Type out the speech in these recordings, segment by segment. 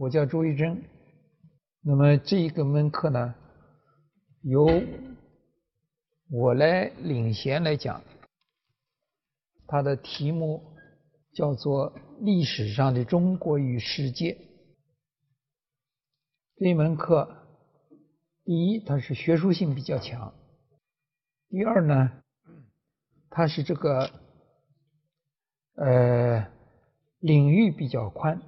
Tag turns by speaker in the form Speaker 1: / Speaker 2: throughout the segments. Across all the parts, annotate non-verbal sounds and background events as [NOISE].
Speaker 1: 我叫朱玉珍。那么这一个门课呢，由我来领衔来讲。它的题目叫做《历史上的中国与世界》。这一门课，第一，它是学术性比较强；第二呢，它是这个呃领域比较宽。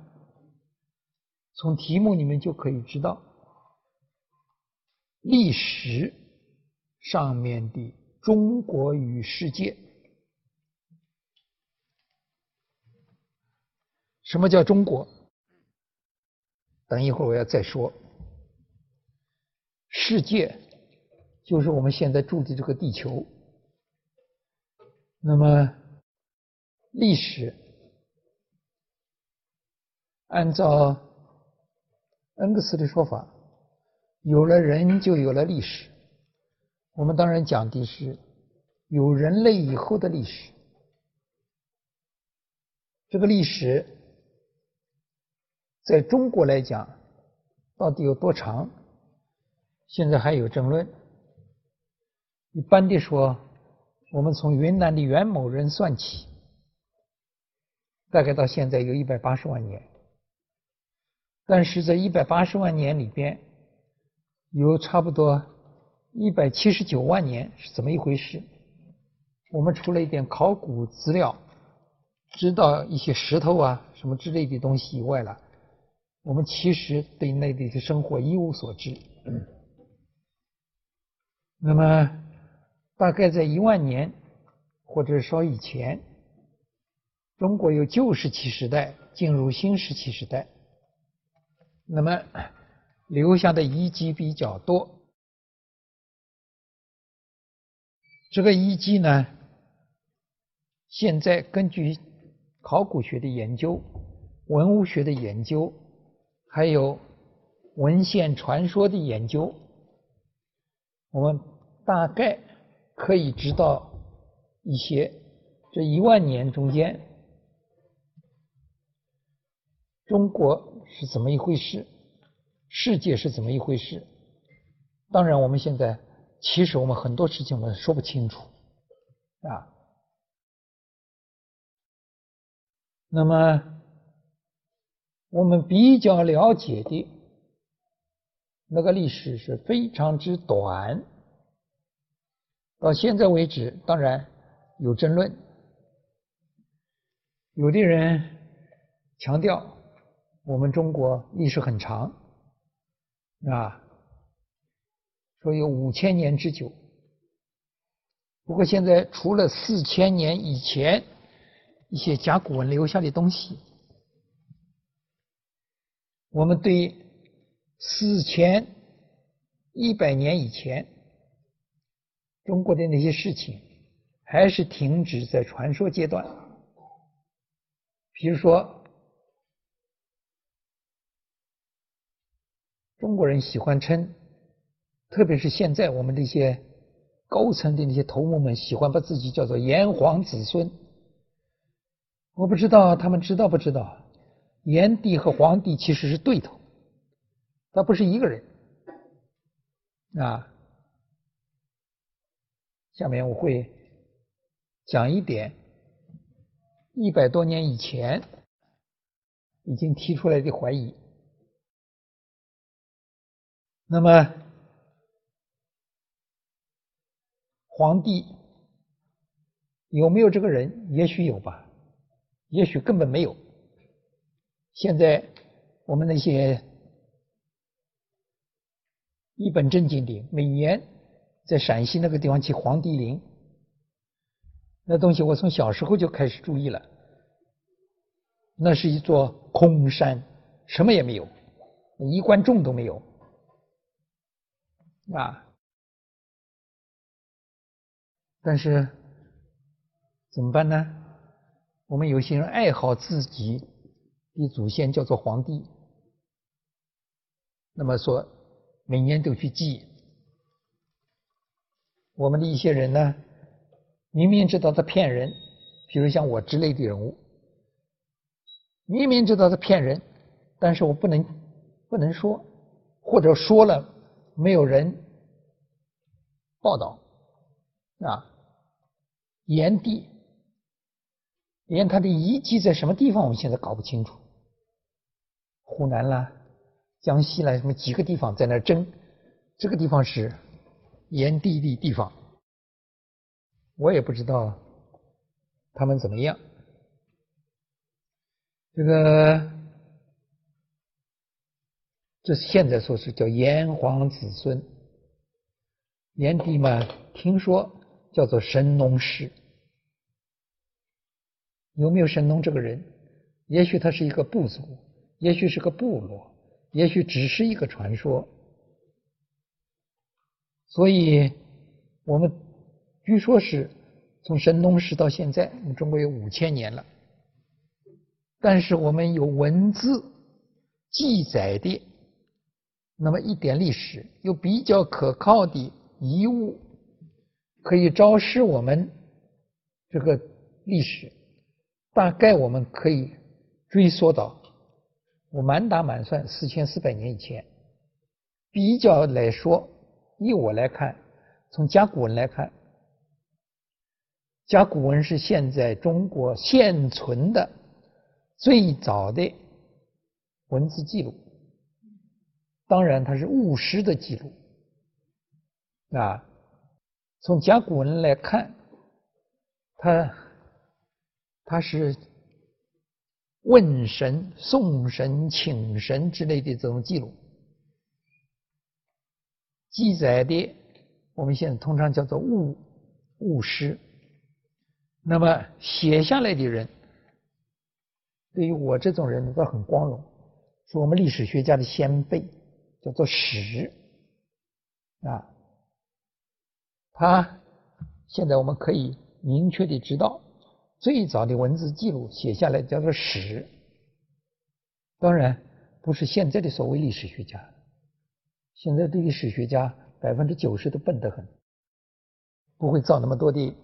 Speaker 1: 从题目里面就可以知道，历史上面的中国与世界。什么叫中国？等一会儿我要再说。世界就是我们现在住的这个地球。那么历史，按照恩格斯的说法，有了人就有了历史。我们当然讲的是有人类以后的历史。这个历史。在中国来讲，到底有多长？现在还有争论。一般的说，我们从云南的元谋人算起，大概到现在有一百八十万年。但是在一百八十万年里边，有差不多一百七十九万年是怎么一回事？我们除了一点考古资料，知道一些石头啊什么之类的东西以外了。我们其实对内地的生活一无所知。那么，大概在一万年或者稍以前，中国有旧石器时代进入新石器时代，那么留下的遗迹比较多。这个遗迹呢，现在根据考古学的研究、文物学的研究。还有文献传说的研究，我们大概可以知道一些。这一万年中间，中国是怎么一回事？世界是怎么一回事？当然，我们现在其实我们很多事情我们说不清楚啊。那么。我们比较了解的那个历史是非常之短，到现在为止，当然有争论。有的人强调我们中国历史很长，啊，说有五千年之久。不过现在除了四千年以前一些甲骨文留下的东西。我们对四千一百年以前中国的那些事情，还是停止在传说阶段。比如说，中国人喜欢称，特别是现在我们这些高层的那些头目们，喜欢把自己叫做炎黄子孙。我不知道他们知道不知道。炎帝和黄帝其实是对头，他不是一个人啊。下面我会讲一点一百多年以前已经提出来的怀疑。那么，皇帝有没有这个人？也许有吧，也许根本没有。现在我们那些一本正经的，每年在陕西那个地方去黄帝陵，那东西我从小时候就开始注意了。那是一座空山，什么也没有，一观众都没有啊。但是怎么办呢？我们有些人爱好自己。的祖先叫做皇帝，那么说每年都去祭。我们的一些人呢，明明知道他骗人，比如像我之类的人物，明明知道他骗人，但是我不能不能说，或者说了没有人报道啊。炎帝，连他的遗迹在什么地方，我们现在搞不清楚。湖南啦、江西啦，什么几个地方在那争，这个地方是炎帝的地方，我也不知道他们怎么样。这个，这现在说是叫炎黄子孙，炎帝嘛，听说叫做神农氏。有没有神农这个人？也许他是一个部族，也许是个部落，也许只是一个传说。所以，我们据说是从神农氏到现在，我们中国有五千年了。但是我们有文字记载的那么一点历史，有比较可靠的遗物，可以昭示我们这个历史。大概我们可以追溯到我满打满算四千四百年以前。比较来说，以我来看，从甲骨文来看，甲骨文是现在中国现存的最早的文字记录。当然，它是务实的记录啊。从甲骨文来看，它。它是问神、送神、请神之类的这种记录，记载的我们现在通常叫做物物诗。那么写下来的人，对于我这种人都很光荣，是我们历史学家的先辈，叫做史啊。他现在我们可以明确的知道。最早的文字记录写下来叫做史，当然不是现在的所谓历史学家。现在的历史学家百分之九十都笨得很，不会造那么多的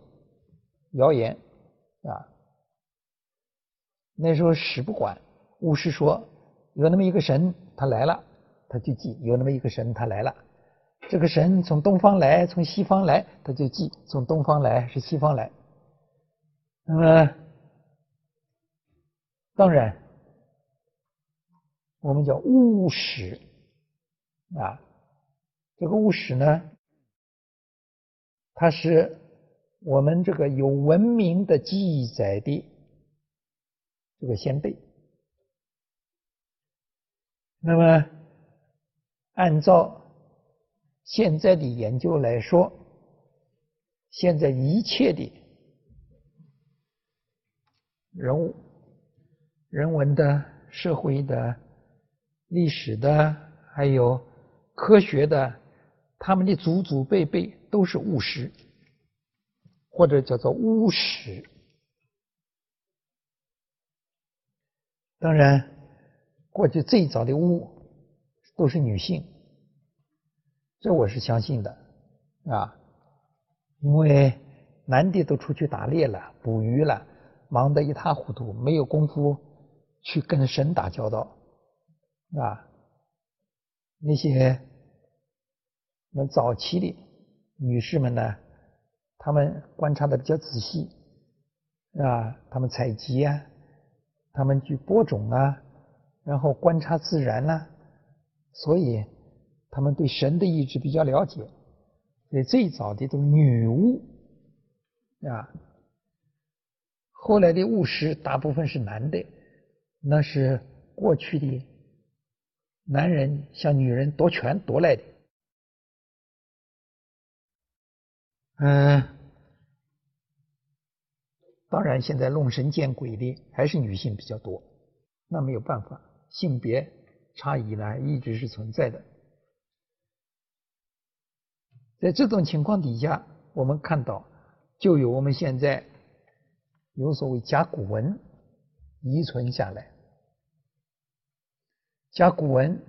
Speaker 1: 谣言啊。那时候史不管，巫师说有那么一个神他来了，他就记有那么一个神他来了。这个神从东方来，从西方来，他就记从东方来是西方来。那么，当然，我们叫巫史啊。这个巫史呢，它是我们这个有文明的记载的这个先辈。那么，按照现在的研究来说，现在一切的。人物、人文的、社会的、历史的，还有科学的，他们的祖祖辈辈都是巫师，或者叫做巫史。当然，过去最早的巫都是女性，这我是相信的啊，因为男的都出去打猎了、捕鱼了。忙得一塌糊涂，没有功夫去跟神打交道，啊，那些那早期的女士们呢，她们观察的比较仔细，啊，她们采集啊，她们去播种啊，然后观察自然啦，所以他们对神的意志比较了解，所以最早的都是女巫，啊。后来的巫师大部分是男的，那是过去的男人向女人夺权夺来的。嗯，当然现在弄神见鬼的还是女性比较多，那没有办法，性别差异呢一直是存在的。在这种情况底下，我们看到就有我们现在。有所谓甲骨文遗存下来，甲骨文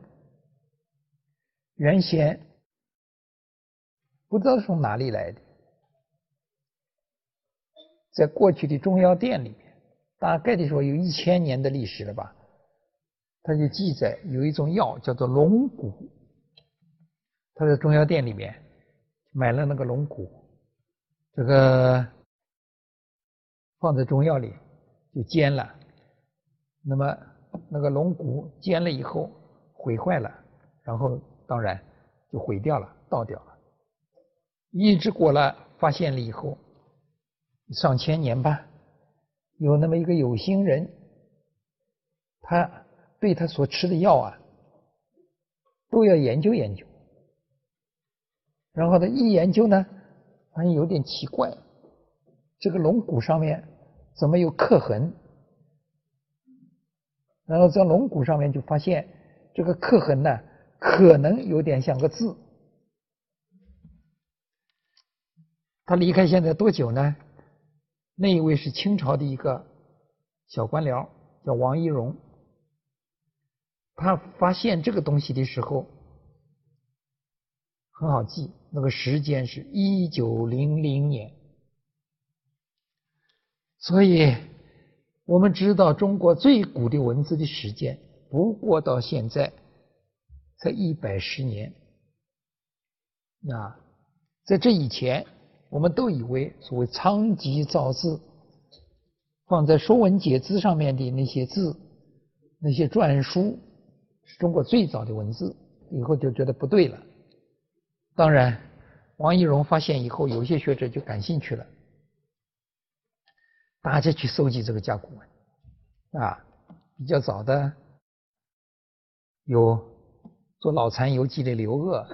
Speaker 1: 原先不知道从哪里来的，在过去的中药店里面，大概的说有一千年的历史了吧。他就记载有一种药叫做龙骨，他在中药店里面买了那个龙骨，这个放在中药里就煎了，那么那个龙骨煎了以后毁坏了，然后当然就毁掉了，倒掉了，一直过了发现了以后，上千年吧，有那么一个有心人，他。对他所吃的药啊，都要研究研究。然后他一研究呢，发现有点奇怪，这个龙骨上面怎么有刻痕？然后在龙骨上面就发现这个刻痕呢，可能有点像个字。他离开现在多久呢？那一位是清朝的一个小官僚，叫王懿荣。他发现这个东西的时候很好记，那个时间是一九零零年，所以我们知道中国最古的文字的时间不过到现在才一百十年。那在这以前，我们都以为所谓仓颉造字放在《说文解字》上面的那些字，那些篆书。中国最早的文字，以后就觉得不对了。当然，王懿荣发现以后，有些学者就感兴趣了，大家去搜集这个甲骨文啊。比较早的有做脑残游记的刘鹗，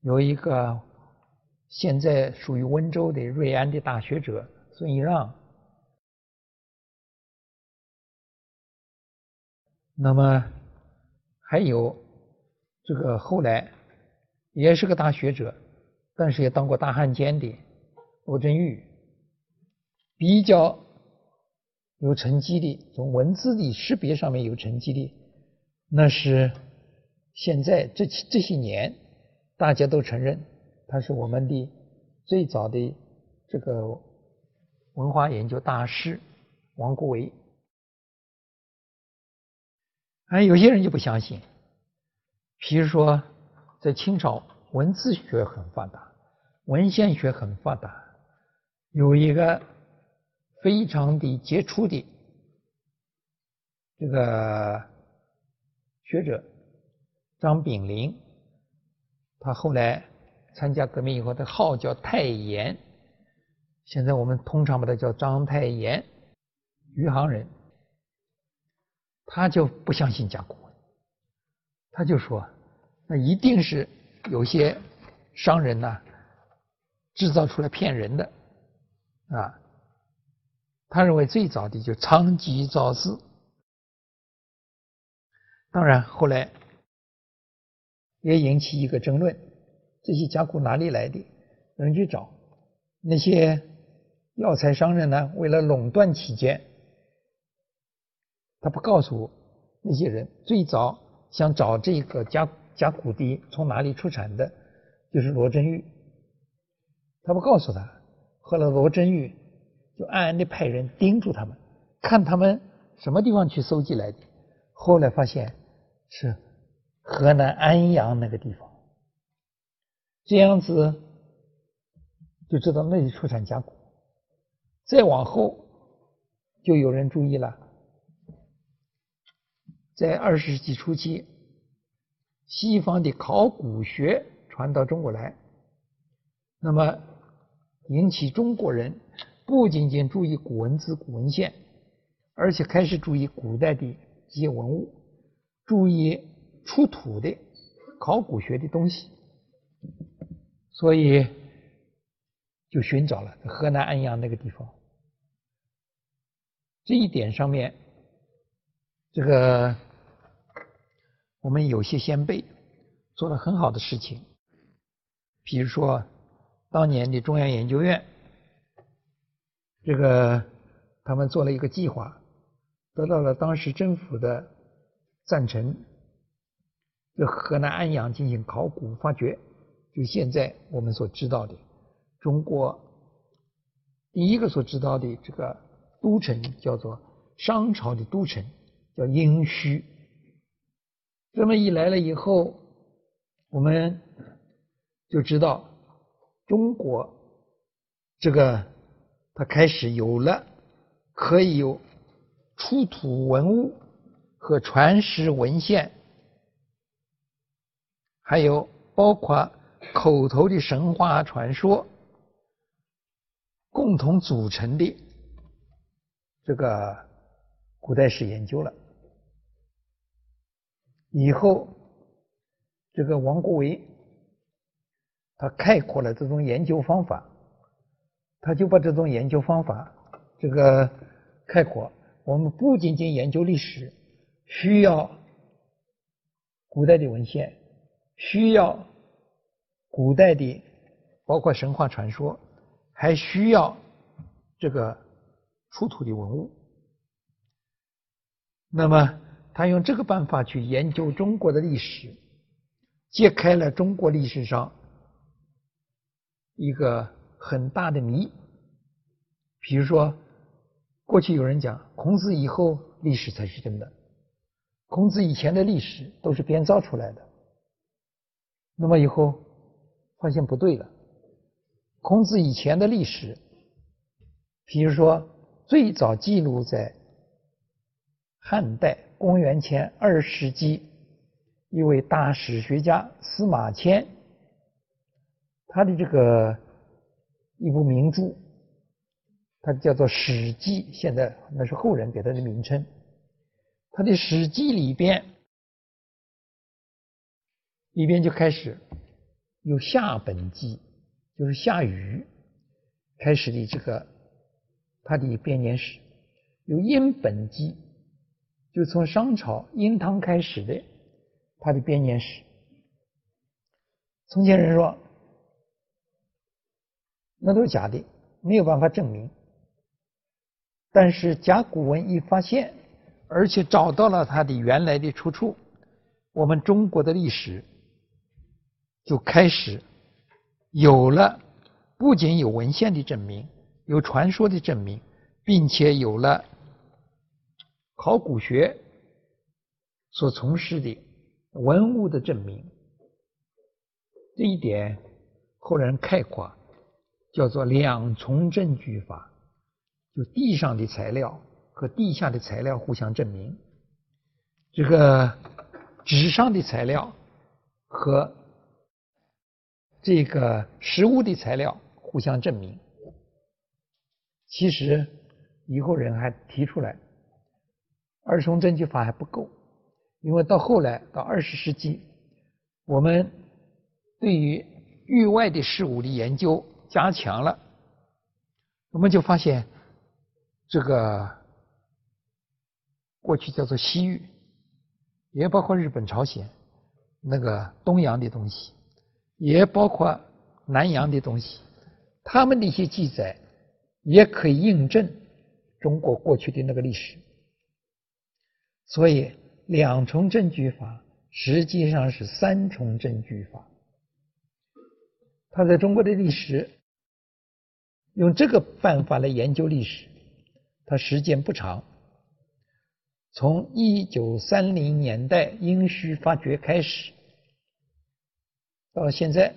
Speaker 1: 有一个现在属于温州的瑞安的大学者。孙一让，那么还有这个后来也是个大学者，但是也当过大汉奸的罗振玉，比较有成绩的，从文字的识别上面有成绩的，那是现在这这些年大家都承认他是我们的最早的这个。文化研究大师王国维，哎，有些人就不相信。比如说，在清朝，文字学很发达，文献学很发达，有一个非常的杰出的这个学者张炳麟，他后来参加革命以后，他号叫太炎。现在我们通常把他叫章太炎，余杭人，他就不相信甲骨文，他就说，那一定是有些商人呐制造出来骗人的，啊，他认为最早的就仓颉造字，当然后来也引起一个争论，这些甲骨哪里来的？有人去找那些。药材商人呢，为了垄断起见，他不告诉那些人。最早想找这个甲甲骨滴从哪里出产的，就是罗振玉。他不告诉他，后来罗振玉就暗暗的派人盯住他们，看他们什么地方去搜集来的。后来发现是河南安阳那个地方，这样子就知道那里出产甲骨。再往后，就有人注意了，在二十世纪初期，西方的考古学传到中国来，那么引起中国人不仅仅注意古文字、古文献，而且开始注意古代的一些文物，注意出土的考古学的东西，所以。就寻找了河南安阳那个地方，这一点上面，这个我们有些先辈做了很好的事情，比如说当年的中央研究院，这个他们做了一个计划，得到了当时政府的赞成，就河南安阳进行考古发掘，就现在我们所知道的。中国第一个所知道的这个都城叫做商朝的都城，叫殷墟。这么一来了以后，我们就知道中国这个它开始有了可以有出土文物和传世文献，还有包括口头的神话传说。共同组成的这个古代史研究了。以后，这个王国维他概括了这种研究方法，他就把这种研究方法这个概括：我们不仅仅研究历史，需要古代的文献，需要古代的包括神话传说。还需要这个出土的文物。那么，他用这个办法去研究中国的历史，揭开了中国历史上一个很大的谜。比如说，过去有人讲孔子以后历史才是真的，孔子以前的历史都是编造出来的。那么以后发现不对了。孔子以前的历史，比如说最早记录在汉代公元前二世纪，一位大史学家司马迁，他的这个一部名著，它叫做《史记》，现在那是后人给他的名称。他的《史记》里边，里边就开始有下本纪。就是夏禹开始的这个他的编年史，有殷本纪，就从商朝殷汤开始的他的编年史。从前人说那都是假的，没有办法证明。但是甲骨文一发现，而且找到了它的原来的出处，我们中国的历史就开始。有了，不仅有文献的证明，有传说的证明，并且有了考古学所从事的文物的证明。这一点后人概括叫做两重证据法，就地上的材料和地下的材料互相证明，这个纸上的材料和。这个实物的材料互相证明，其实以后人还提出来，二重证据法还不够，因为到后来到二十世纪，我们对于域外的事物的研究加强了，我们就发现这个过去叫做西域，也包括日本、朝鲜那个东洋的东西。也包括南洋的东西，他们的一些记载也可以印证中国过去的那个历史。所以，两重证据法实际上是三重证据法。他在中国的历史用这个办法来研究历史，他时间不长，从一九三零年代殷墟发掘开始。到现在，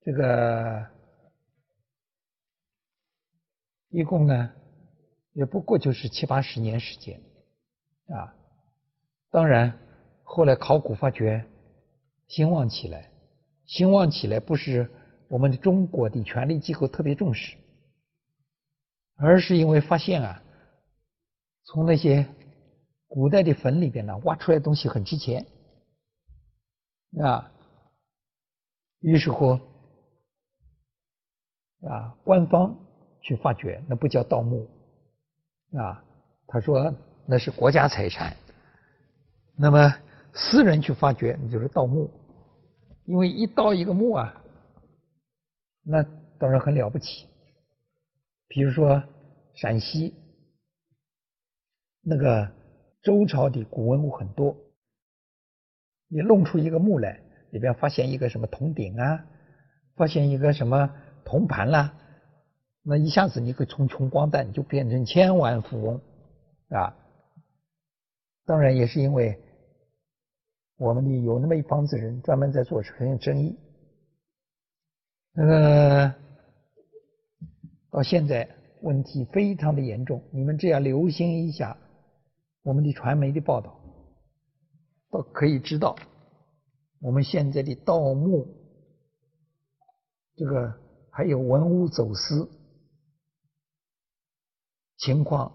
Speaker 1: 这个一共呢，也不过就是七八十年时间，啊，当然后来考古发掘兴旺起来，兴旺起来不是我们的中国的权力机构特别重视，而是因为发现啊，从那些古代的坟里边呢挖出来东西很值钱，啊。于是乎，啊，官方去发掘，那不叫盗墓，啊，他说那是国家财产。那么私人去发掘，那就是盗墓，因为一盗一个墓啊，那当然很了不起。比如说陕西那个周朝的古文物很多，你弄出一个墓来。里边发现一个什么铜鼎啊，发现一个什么铜盘啦，那一下子你可以从穷光蛋就变成千万富翁啊！当然也是因为我们的有那么一帮子人专门在做很有生意。那个到现在问题非常的严重，你们只要留心一下我们的传媒的报道，都可以知道我们现在的盗墓，这个还有文物走私情况，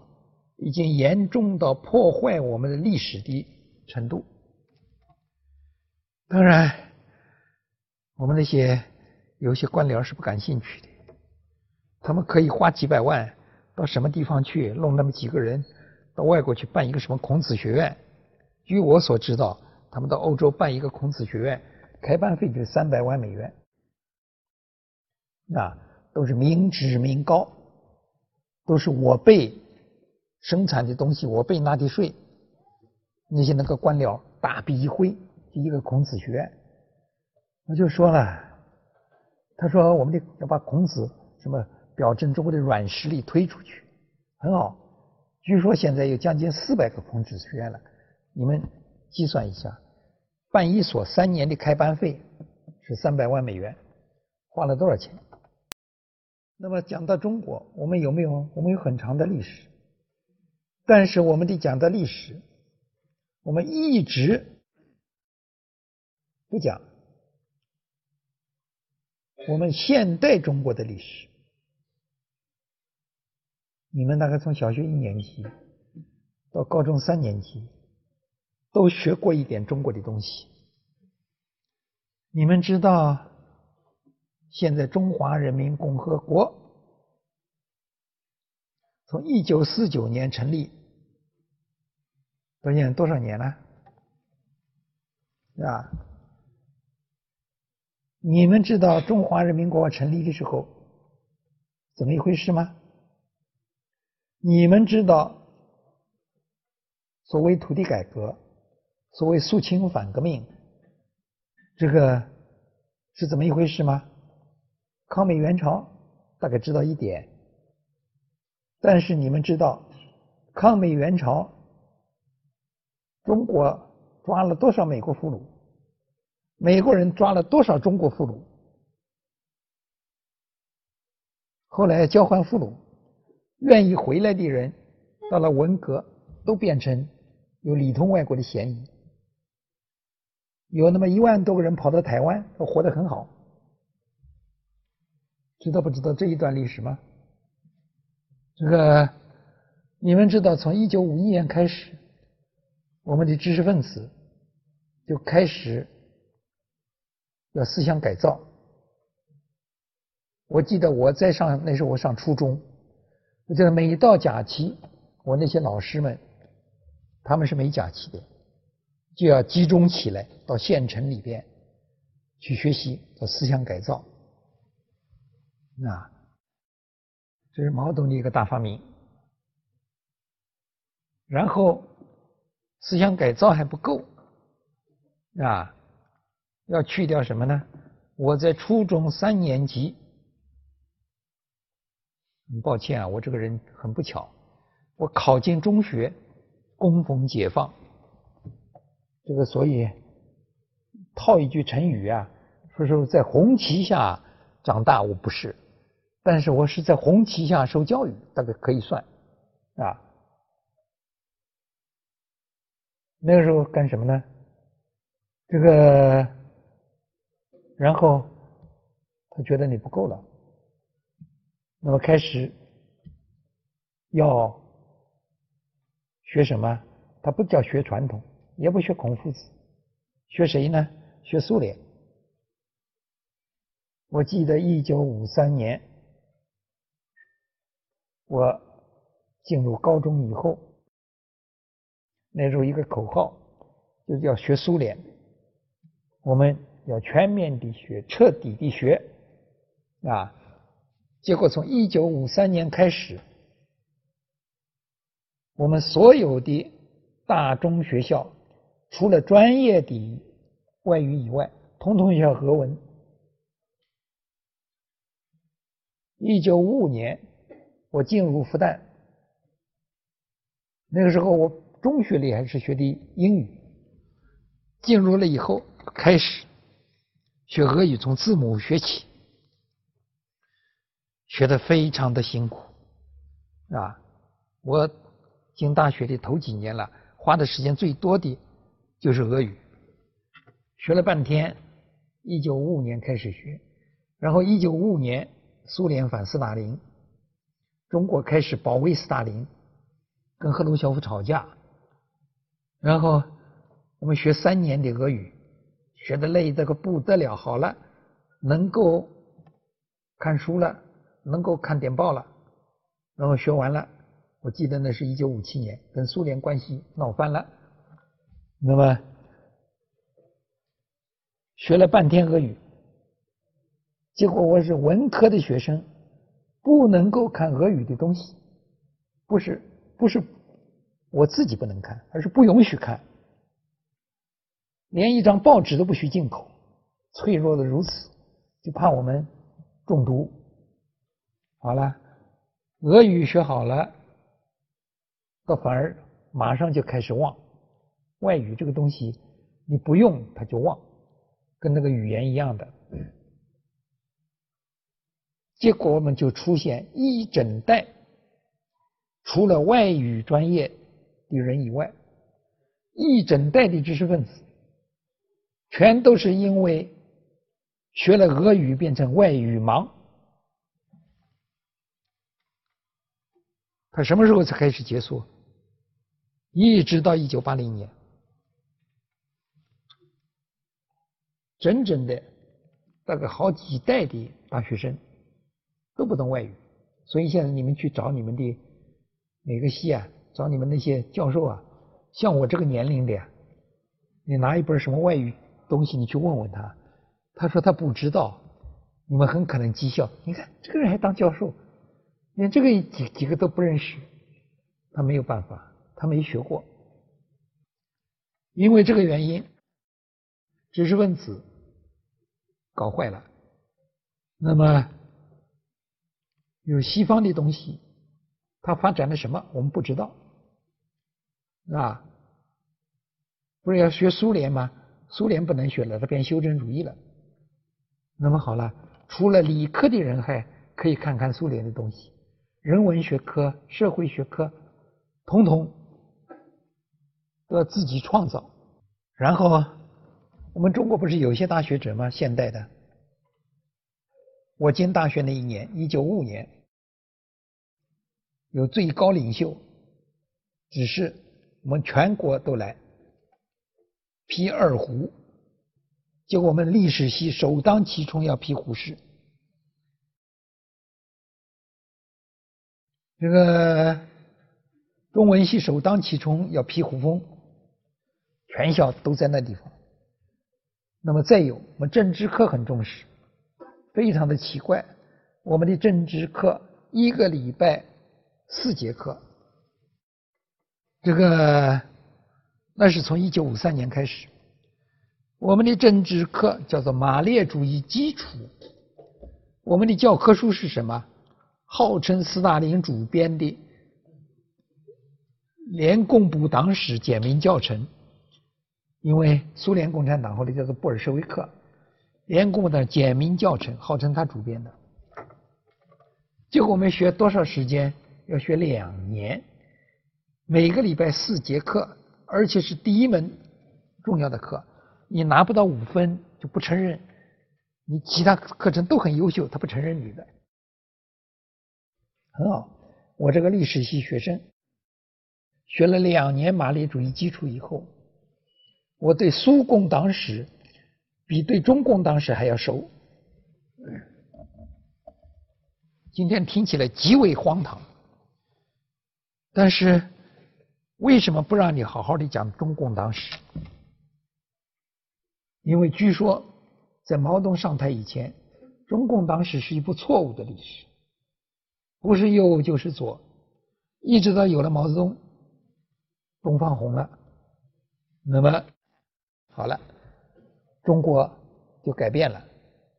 Speaker 1: 已经严重到破坏我们的历史的程度。当然，我们那些。有些官僚是不感兴趣的，他们可以花几百万到什么地方去弄那么几个人到外国去办一个什么孔子学院。据我所知道，他们到欧洲办一个孔子学院，开办费就三百万美元，啊，都是民脂民膏，都是我辈生产的东西，我辈纳的税，那些那个官僚大笔一挥，就一个孔子学院，我就说了。他说：“我们得要把孔子什么表征中国的软实力推出去，很好。据说现在有将近四百个孔子学院了。你们计算一下，办一所三年的开班费是三百万美元，花了多少钱？那么讲到中国，我们有没有？我们有很长的历史，但是我们得讲到历史，我们一直不讲。”我们现代中国的历史，你们大概从小学一年级到高中三年级都学过一点中国的东西。你们知道，现在中华人民共和国从一九四九年成立到现在多少年了？是吧？你们知道中华人民共和国成立的时候怎么一回事吗？你们知道所谓土地改革、所谓肃清反革命，这个是怎么一回事吗？抗美援朝大概知道一点，但是你们知道抗美援朝中国抓了多少美国俘虏？美国人抓了多少中国俘虏？后来交换俘虏，愿意回来的人，到了文革都变成有里通外国的嫌疑。有那么一万多个人跑到台湾，都活得很好。知道不知道这一段历史吗？这个你们知道，从一九五一年开始，我们的知识分子就开始。要思想改造。我记得我在上那时候我上初中，我记得每到假期，我那些老师们他们是没假期的，就要集中起来到县城里边去学习做思想改造。那这是毛泽东的一个大发明。然后思想改造还不够啊。要去掉什么呢？我在初中三年级，很抱歉啊，我这个人很不巧，我考进中学，恭逢解放，这个所以套一句成语啊，说是在红旗下长大，我不是，但是我是在红旗下受教育，大概可以算啊。那个时候干什么呢？这个。然后他觉得你不够了，那么开始要学什么？他不叫学传统，也不学孔夫子，学谁呢？学苏联。我记得一九五三年我进入高中以后，那时候一个口号就叫学苏联，我们。要全面的学，彻底的学，啊！结果从一九五三年开始，我们所有的大中学校，除了专业的外语以外，通通要俄文。一九五五年，我进入复旦，那个时候我中学里还是学的英语，进入了以后开始学俄语，从字母学起，学的非常的辛苦，啊，我进大学的头几年了，花的时间最多的就是俄语，学了半天，一九五五年开始学，然后一九五五年。苏联反斯大林，中国开始保卫斯大林，跟赫鲁晓夫吵架，然后我们学三年的俄语，学的累得个不得了。好了，能够看书了，能够看电报了，然后学完了。我记得那是一九五七年，跟苏联关系闹翻了，那么学了半天俄语。结果我是文科的学生，不能够看俄语的东西，不是不是我自己不能看，而是不允许看，连一张报纸都不许进口，脆弱的如此，就怕我们中毒。好了，俄语学好了，倒反而马上就开始忘。外语这个东西，你不用它就忘，跟那个语言一样的。结果我们就出现一整代，除了外语专业的人以外，一整代的知识分子，全都是因为学了俄语变成外语盲。他什么时候才开始结束？一直到一九八零年，整整的大概好几代的大学生。都不懂外语，所以现在你们去找你们的哪个系啊？找你们那些教授啊，像我这个年龄的呀，你拿一本什么外语东西，你去问问他，他说他不知道，你们很可能讥笑。你看这个人还当教授，连这个几几个都不认识，他没有办法，他没学过，因为这个原因，知识分子搞坏了，那么。有西方的东西，它发展了什么？我们不知道，啊，不是要学苏联吗？苏联不能学了，它变修正主义了。那么好了，除了理科的人还可以看看苏联的东西，人文学科、社会学科，统统都要自己创造。然后，我们中国不是有些大学者吗？现代的。我进大学那一年，一九五五年，有最高领袖，只是我们全国都来批二胡，结果我们历史系首当其冲要批胡适，这个中文系首当其冲要批胡风，全校都在那地方。那么再有，我们政治课很重视。非常的奇怪，我们的政治课一个礼拜四节课，这个那是从一九五三年开始，我们的政治课叫做马列主义基础，我们的教科书是什么？号称斯大林主编的联共部党史简明教程，因为苏联共产党后来叫做布尔什维克。联共的简明教程，号称他主编的。结果我们学多少时间？要学两年，每个礼拜四节课，而且是第一门重要的课。你拿不到五分就不承认，你其他课程都很优秀，他不承认你的。很好，我这个历史系学生学了两年马列主义基础以后，我对苏共党史。比对中共当时还要熟，今天听起来极为荒唐，但是为什么不让你好好的讲中共党史？因为据说在毛泽东上台以前，中共党史是一部错误的历史，不是右就是左，一直到有了毛泽东，东方红了，那么好了。中国就改变了，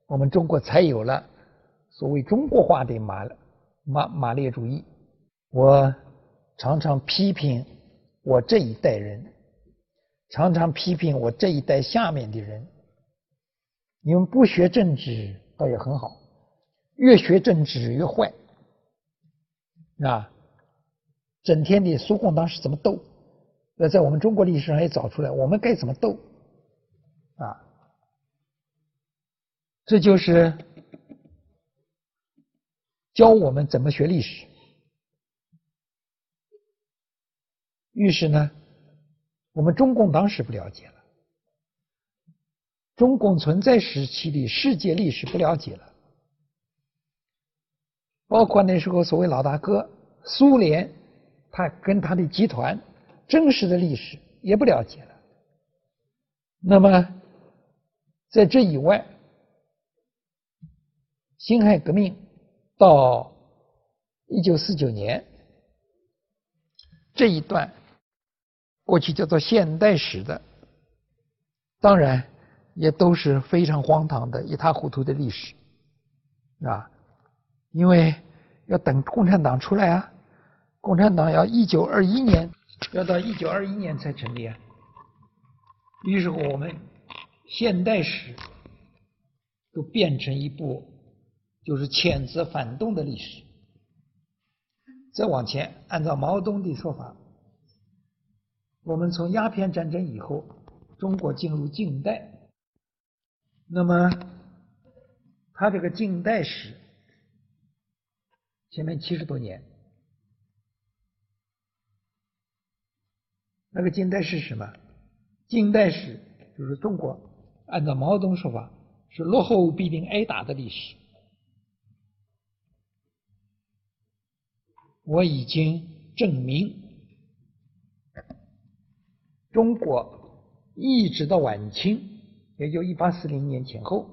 Speaker 1: 我们中国才有了所谓中国化的马马马列主义。我常常批评我这一代人，常常批评我这一代下面的人。你们不学政治倒也很好，越学政治越坏啊！整天的苏共当时怎么斗？那在我们中国历史上也找出来，我们该怎么斗啊？这就是教我们怎么学历史。于是呢，我们中共当时不了解了，中共存在时期的世界历史不了解了，包括那时候所谓老大哥苏联，他跟他的集团真实的历史也不了解了。那么在这以外，辛亥革命到一九四九年这一段，过去叫做现代史的，当然也都是非常荒唐的、一塌糊涂的历史，啊，因为要等共产党出来啊，共产党要一九二一年，要到一九二一年才成立啊，于是乎我们现代史都变成一部。就是谴责反动的历史。再往前，按照毛泽东的说法，我们从鸦片战争以后，中国进入近代。那么，他这个近代史前面七十多年，那个近代史是什么？近代史就是中国按照毛泽东说法，是落后必定挨打的历史。我已经证明，中国一直到晚清，也就一八四零年前后，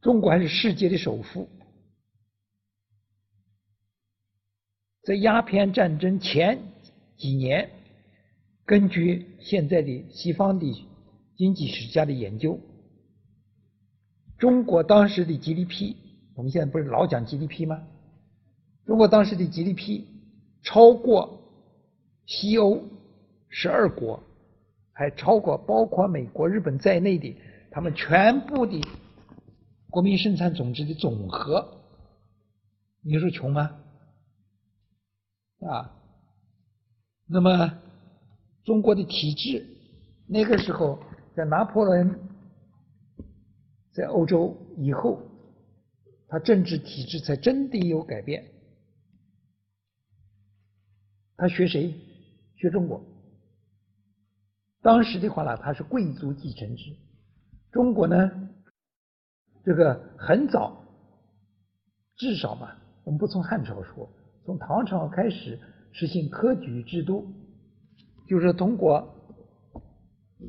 Speaker 1: 中国还是世界的首富。在鸦片战争前几年，根据现在的西方的经济学家的研究，中国当时的 GDP，我们现在不是老讲 GDP 吗？如果当时的 GDP 超过西欧十二国，还超过包括美国、日本在内的他们全部的国民生产总值的总和。你说穷吗？啊？那么中国的体制，那个时候在拿破仑在欧洲以后，他政治体制才真的有改变。他学谁？学中国。当时的话呢，他是贵族继承制。中国呢，这个很早，至少嘛，我们不从汉朝说，从唐朝开始实行科举制度，就是通过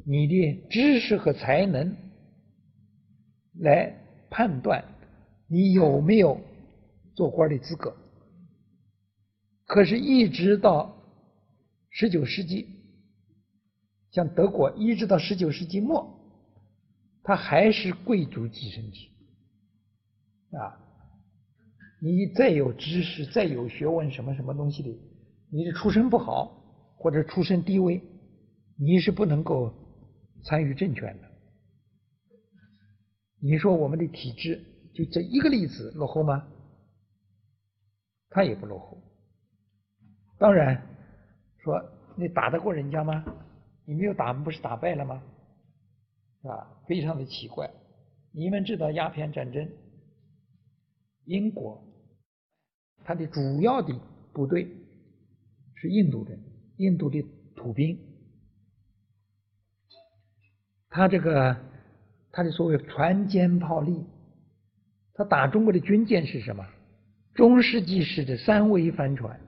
Speaker 1: 你的知识和才能来判断你有没有做官的资格。可是，一直到十九世纪，像德国，一直到十九世纪末，它还是贵族寄生体啊。你再有知识，再有学问，什么什么东西的，你的出身不好或者出身低微，你是不能够参与政权的。你说我们的体制就这一个例子落后吗？它也不落后。当然，说你打得过人家吗？你没有打，不是打败了吗？是吧？非常的奇怪。你们知道鸦片战争，英国它的主要的部队是印度的，印度的土兵。他这个他的所谓船坚炮利，他打中国的军舰是什么？中世纪式的三桅帆船。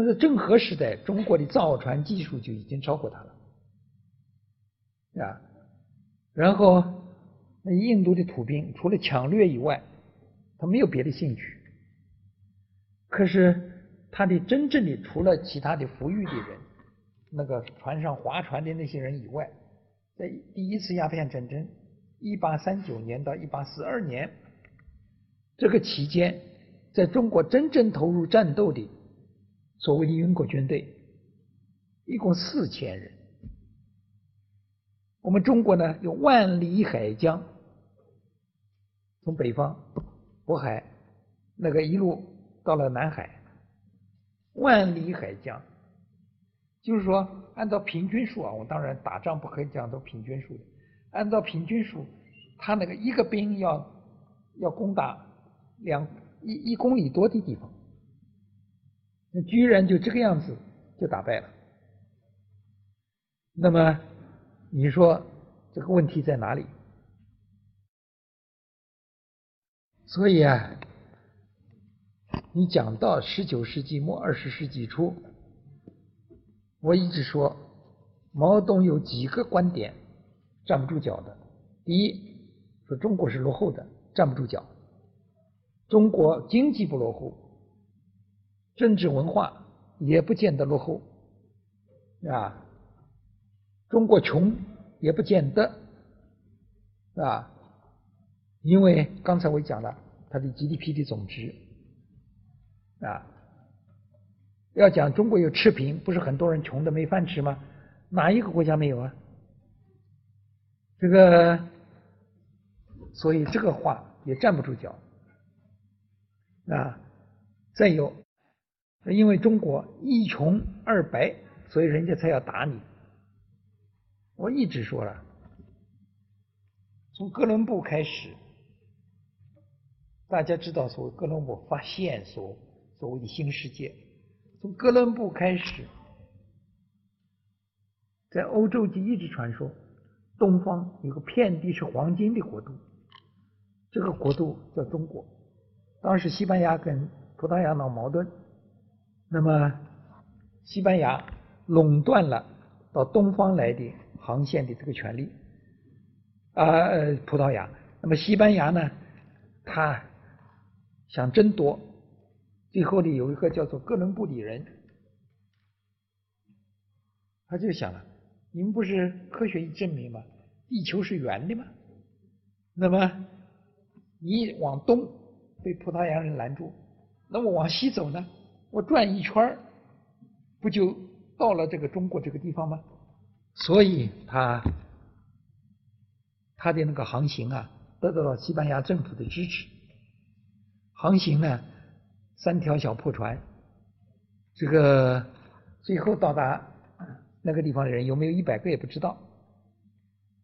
Speaker 1: 们的郑和时代，中国的造船技术就已经超过他了，啊，然后那印度的土兵除了抢掠以外，他没有别的兴趣。可是他的真正的除了其他的富裕的人，那个船上划船的那些人以外，在第一次鸦片战争，一八三九年到一八四二年这个期间，在中国真正投入战斗的所谓的英国军队，一共四千人。我们中国呢，有万里海疆，从北方渤海那个一路到了南海，万里海疆，就是说按照平均数啊，我当然打仗不可以讲到平均数的，按照平均数，他那个一个兵要要攻打两一一公里多的地方，那居然就这个样子就打败了，那么。你说这个问题在哪里？所以啊，你讲到十九世纪末二十世纪初，我一直说毛泽东有几个观点站不住脚的。第一，说中国是落后的，站不住脚；中国经济不落后，政治文化也不见得落后，啊。中国穷也不见得，啊，因为刚才我讲了，它的 GDP 的总值，啊，要讲中国有赤贫，不是很多人穷的没饭吃吗？哪一个国家没有啊？这个，所以这个话也站不住脚，啊，再有，因为中国一穷二白，所以人家才要打你。我一直说了，从哥伦布开始，大家知道所谓哥伦布发现所所谓的新世界，从哥伦布开始，在欧洲就一直传说，东方有个遍地是黄金的国度，这个国度叫中国。当时西班牙跟葡萄牙闹矛盾，那么西班牙垄断了到东方来的。航线的这个权利啊，葡萄牙，那么西班牙呢？他想争夺，最后呢有一个叫做哥伦布的人，他就想了：你们不是科学已证明吗？地球是圆的吗？那么你往东被葡萄牙人拦住，那么往西走呢？我转一圈儿不就到了这个中国这个地方吗？所以他他的那个航行啊，得到了西班牙政府的支持。航行呢，三条小破船，这个最后到达那个地方的人有没有一百个也不知道。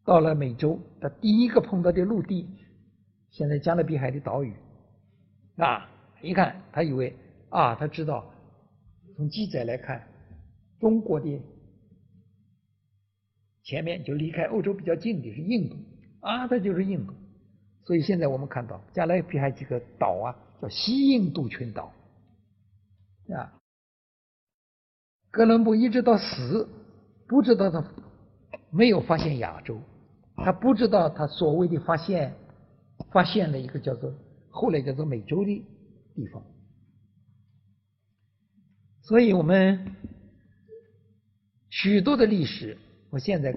Speaker 1: 到了美洲，他第一个碰到的陆地，现在加勒比海的岛屿啊，一看他以为啊，他知道从记载来看，中国的。前面就离开欧洲比较近的是印度啊，它就是印度。所以现在我们看到加勒比海几个岛啊，叫西印度群岛啊。哥伦布一直到死，不知道他没有发现亚洲，他不知道他所谓的发现，发现了一个叫做后来叫做美洲的地方。所以我们许多的历史。我现在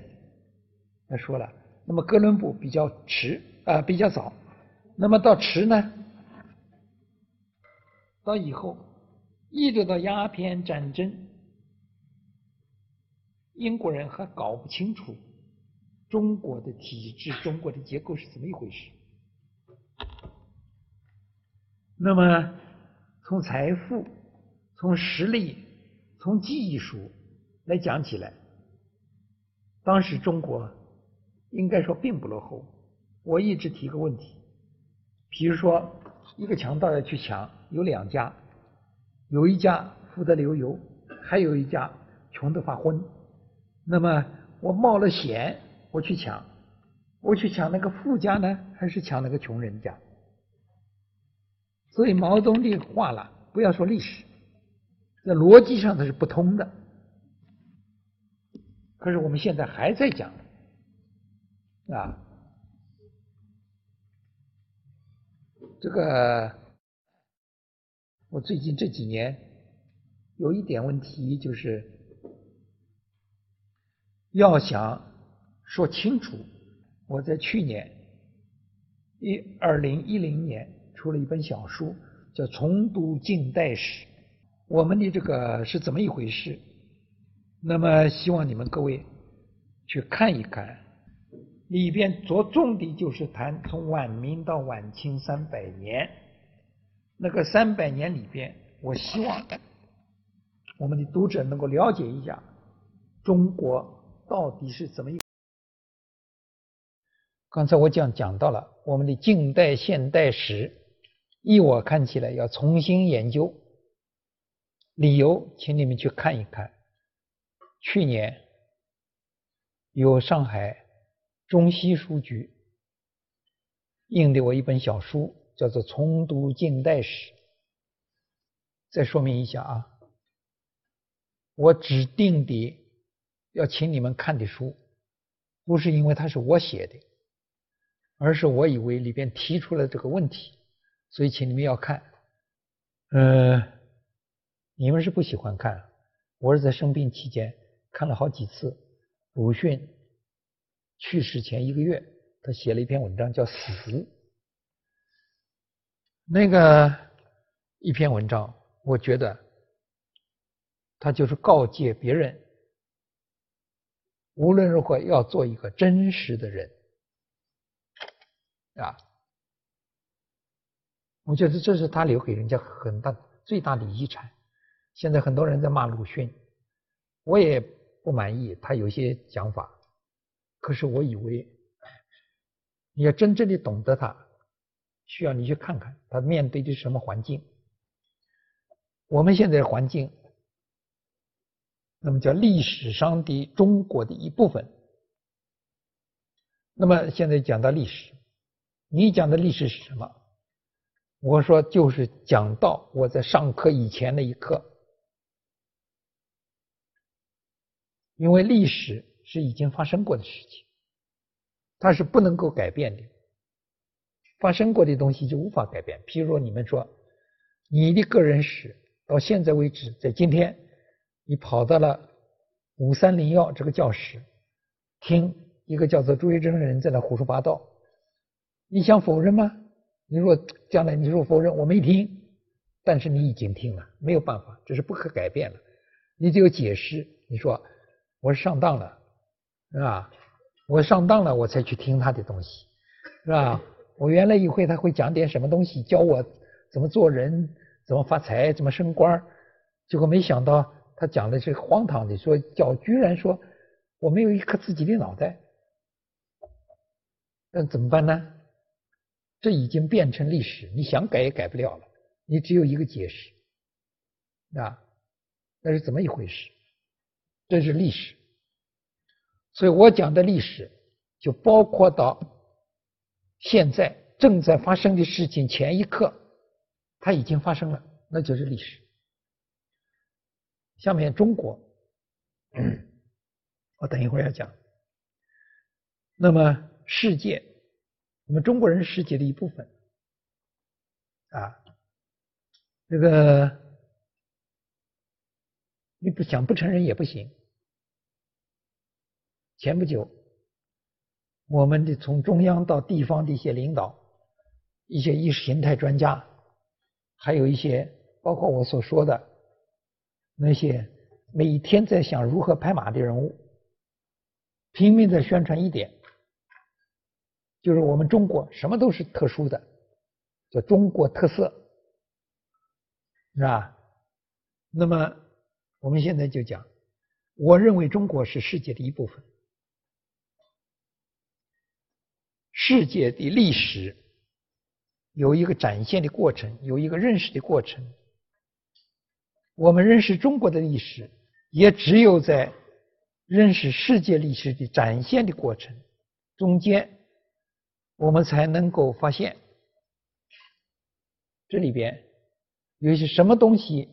Speaker 1: 他说了，那么哥伦布比较迟啊，比较早。那么到迟呢，到以后一直到鸦片战争，英国人还搞不清楚中国的体制、中国的结构是怎么一回事。那么从财富、从实力、从技术来讲起来。当时中国应该说并不落后。我一直提个问题，比如说一个强盗要去抢，有两家，有一家富得流油，还有一家穷得发昏。那么我冒了险，我去抢，我去抢那个富家呢，还是抢那个穷人家？所以毛泽东的话了，不要说历史，在逻辑上它是不通的。可是我们现在还在讲啊，这个我最近这几年有一点问题，就是要想说清楚，我在去年一二零一零年出了一本小书，叫《重读近代史》，我们的这个是怎么一回事？那么希望你们各位去看一看，里边着重的就是谈从晚明到晚清三百年，那个三百年里边，我希望我们的读者能够了解一下中国到底是怎么一。刚才我讲讲到了我们的近代现代史，依我看起来要重新研究，理由请你们去看一看。去年有上海中西书局印的我一本小书，叫做《重读近代史》。再说明一下啊，我指定的要请你们看的书，不是因为它是我写的。而是我以为里边提出了这个问题，所以请你们要看。嗯，你们是不喜欢看，我是在生病期间看了好几次。鲁迅去世前一个月，他写了一篇文章叫《死》，那个一篇文章，我觉得他就是告诫别人，无论如何要做一个真实的人。啊，我觉得这是他留给人家很大最大的遗产。现在很多人在骂鲁迅，我也不满意他有些讲法。可是我以为，你要真正的懂得他，需要你去看看他面对的是什么环境。我们现在的环境，那么叫历史上的中国的一部分。那么现在讲到历史。你讲的历史是什么？我说就是讲到我在上课以前那一刻，因为历史是已经发生过的事情，它是不能够改变的。发生过的东西就无法改变。譬如说，你们说你的个人史到现在为止，在今天你跑到了五三零幺这个教室，听一个叫做朱一贞的人在那胡说八道。你想否认吗？你若将来你说否认，我没听，但是你已经听了，没有办法，这是不可改变的。你只有解释，你说我是上当了，是吧？我上当了，我才去听他的东西，是吧？我原来以为他会讲点什么东西，教我怎么做人，怎么发财，怎么升官，结果没想到他讲的是荒唐的，说教居然说我没有一颗自己的脑袋，那怎么办呢？这已经变成历史，你想改也改不了了。你只有一个解释，啊，那是怎么一回事？这是历史，所以我讲的历史就包括到现在正在发生的事情前一刻，它已经发生了，那就是历史。下面中国，我等一会儿要讲。那么世界。我们中国人是世界的一部分，啊，这个你不想不承认也不行。前不久，我们的从中央到地方的一些领导、一些意识形态专家，还有一些包括我所说的那些每天在想如何拍马的人物，拼命在宣传一点。就是我们中国什么都是特殊的，叫中国特色，是吧？那么我们现在就讲，我认为中国是世界的一部分，世界的历史有一个展现的过程，有一个认识的过程。我们认识中国的历史，也只有在认识世界历史的展现的过程中间。我们才能够发现，这里边有些什么东西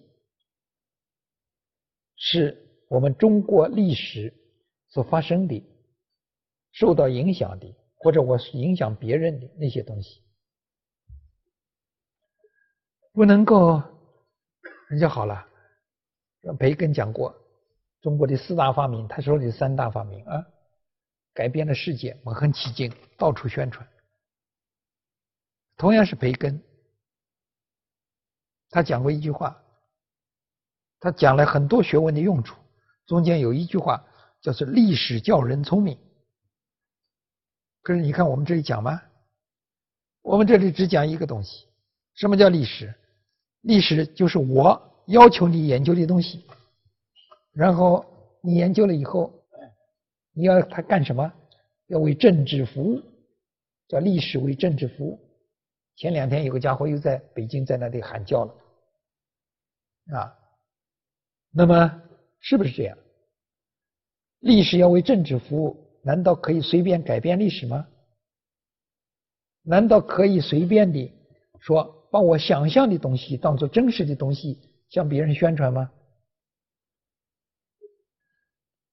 Speaker 1: 是我们中国历史所发生的、受到影响的，或者我是影响别人的那些东西，不能够。人家好了，培根讲过中国的四大发明，他说的三大发明啊，改变了世界，我很起劲，到处宣传。同样是培根，他讲过一句话，他讲了很多学问的用处，中间有一句话叫做“历史教人聪明”。可是你看我们这里讲吗？我们这里只讲一个东西，什么叫历史？历史就是我要求你研究的东西，然后你研究了以后，你要他干什么？要为政治服务，叫历史为政治服务。前两天有个家伙又在北京在那里喊叫了，啊，那么是不是这样？历史要为政治服务，难道可以随便改变历史吗？难道可以随便的说把我想象的东西当做真实的东西向别人宣传吗？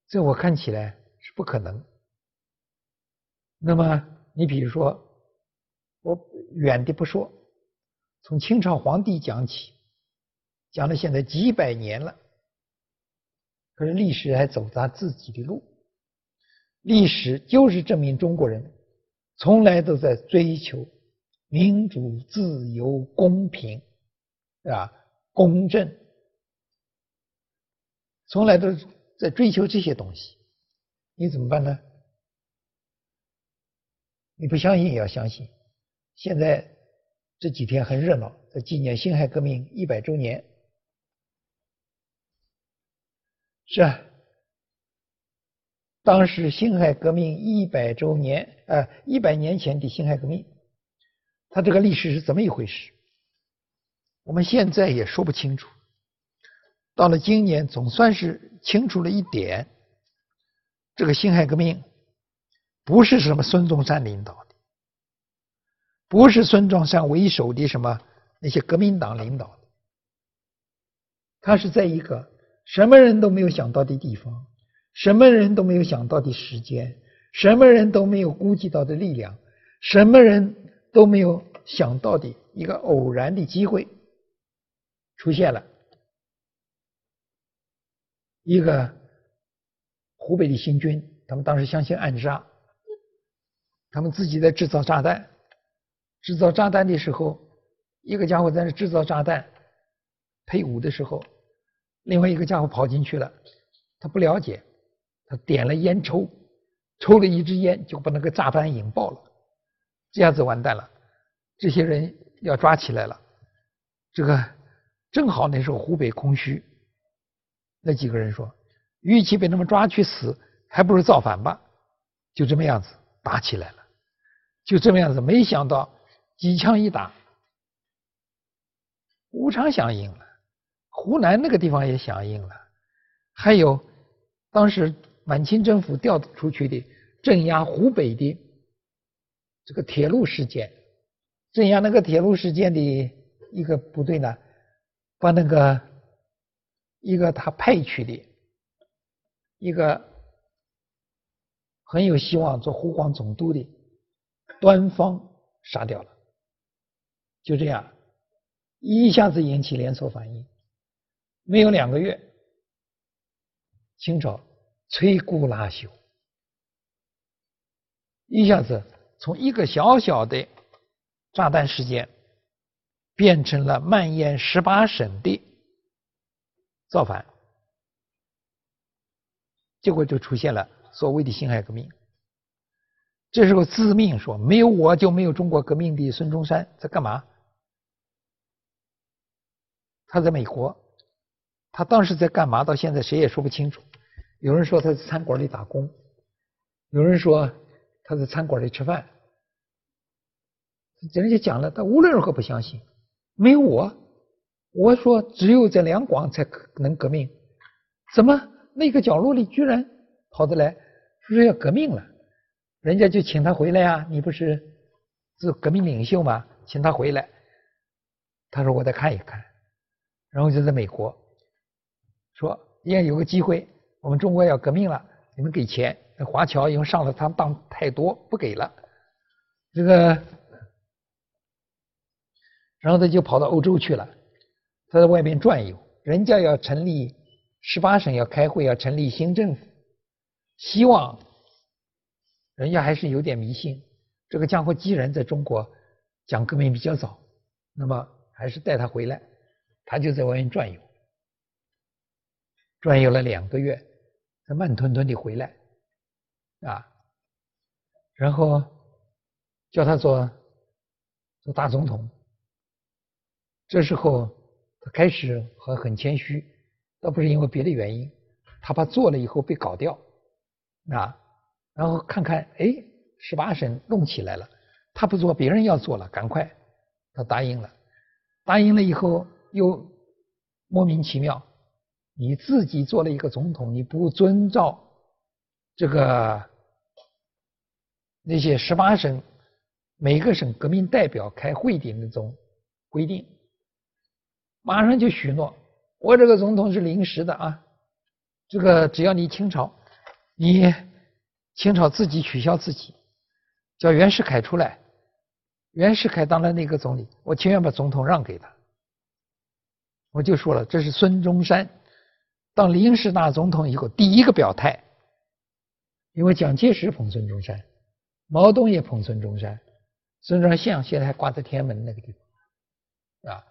Speaker 1: 这我看起来是不可能。那么你比如说。我远的不说，从清朝皇帝讲起，讲了现在几百年了，可是历史还走他自己的路。历史就是证明中国人从来都在追求民主、自由、公平，啊，公正，从来都在追求这些东西。你怎么办呢？你不相信也要相信。现在这几天很热闹，在纪念辛亥革命一百周年。是啊，当时辛亥革命一百周年，呃，一百年前的辛亥革命，它这个历史是怎么一回事？我们现在也说不清楚。到了今年，总算是清楚了一点：这个辛亥革命不是什么孙中山领导的。不是孙中山为首的什么那些革命党领导的，他是在一个什么人都没有想到的地方，什么人都没有想到的时间，什么人都没有估计到的力量，什么人都没有想到的一个偶然的机会出现了，一个湖北的新军，他们当时相信暗杀，他们自己在制造炸弹。制造炸弹的时候，一个家伙在那制造炸弹，配伍的时候，另外一个家伙跑进去了，他不了解，点了烟抽，抽了一支烟就把那个炸弹引爆了，这下子完蛋了，这些人要抓起来了，这个正好那时候湖北空虚，那几个人说，与其被他们抓去死，还不如造反吧，就这么样子打起来了，就这么样子，没想到。几枪一打，武昌响应了，湖南那个地方也响应了，还有当时满清政府调出去的镇压湖北的这个铁路事件，镇压那个铁路事件的一个部队呢，把那个一个他派去的一个很有希望做湖广总督的端方杀掉了。就这样，一下子引起连锁反应。没有两个月，清朝摧枯拉朽，一下子从一个小小的炸弹事件，变成了蔓延十八省的造反，结果就出现了所谓的辛亥革命。这时候自命说没有我就没有中国革命的孙中山在干嘛？他在美国，他当时在干嘛？到现在谁也说不清楚。有人说他在餐馆里打工，有人说他在餐馆里吃饭。人家讲了，他无论如何不相信，没有我。我说只有在两广才可能革命，怎么那个角落里居然跑得来说要革命了？人家就请他回来呀，你不是是革命领袖吗？请他回来。他说我再看一看。然后就在美国说，因为有个机会，我们中国要革命了，你们给钱。那华侨因为上了他当太多，不给了。这个，然后他就跑到欧洲去了，他在外面转悠。人家要成立十八省，要开会，要成立新政府，希望人家还是有点迷信。这个江湖既然在中国讲革命比较早，那么还是带他回来，他就在外面转悠，转悠了两个月，他慢吞吞的回来，啊，然后叫他做做大总统。这时候他开始还很谦虚，倒不是因为别的原因，他怕做了以后被搞掉，啊，然后看看，哎，十八省弄起来了。他不做，别人要做了，赶快，他答应了。答应了以后，又莫名其妙，你自己做了一个总统，你不遵照这个那些十八省每个省革命代表开会的那种规定，马上就许诺，我这个总统是临时的啊，这个只要你清朝，你清朝自己取消自己，叫袁世凯出来。袁世凯当了那个总理，我情愿把总统让给他。我就说了，这是孙中山当临时大总统以后第一个表态，因为蒋介石捧孙中山，毛泽东也捧孙中山，孙中山像现在还挂在天安门那个地方，啊。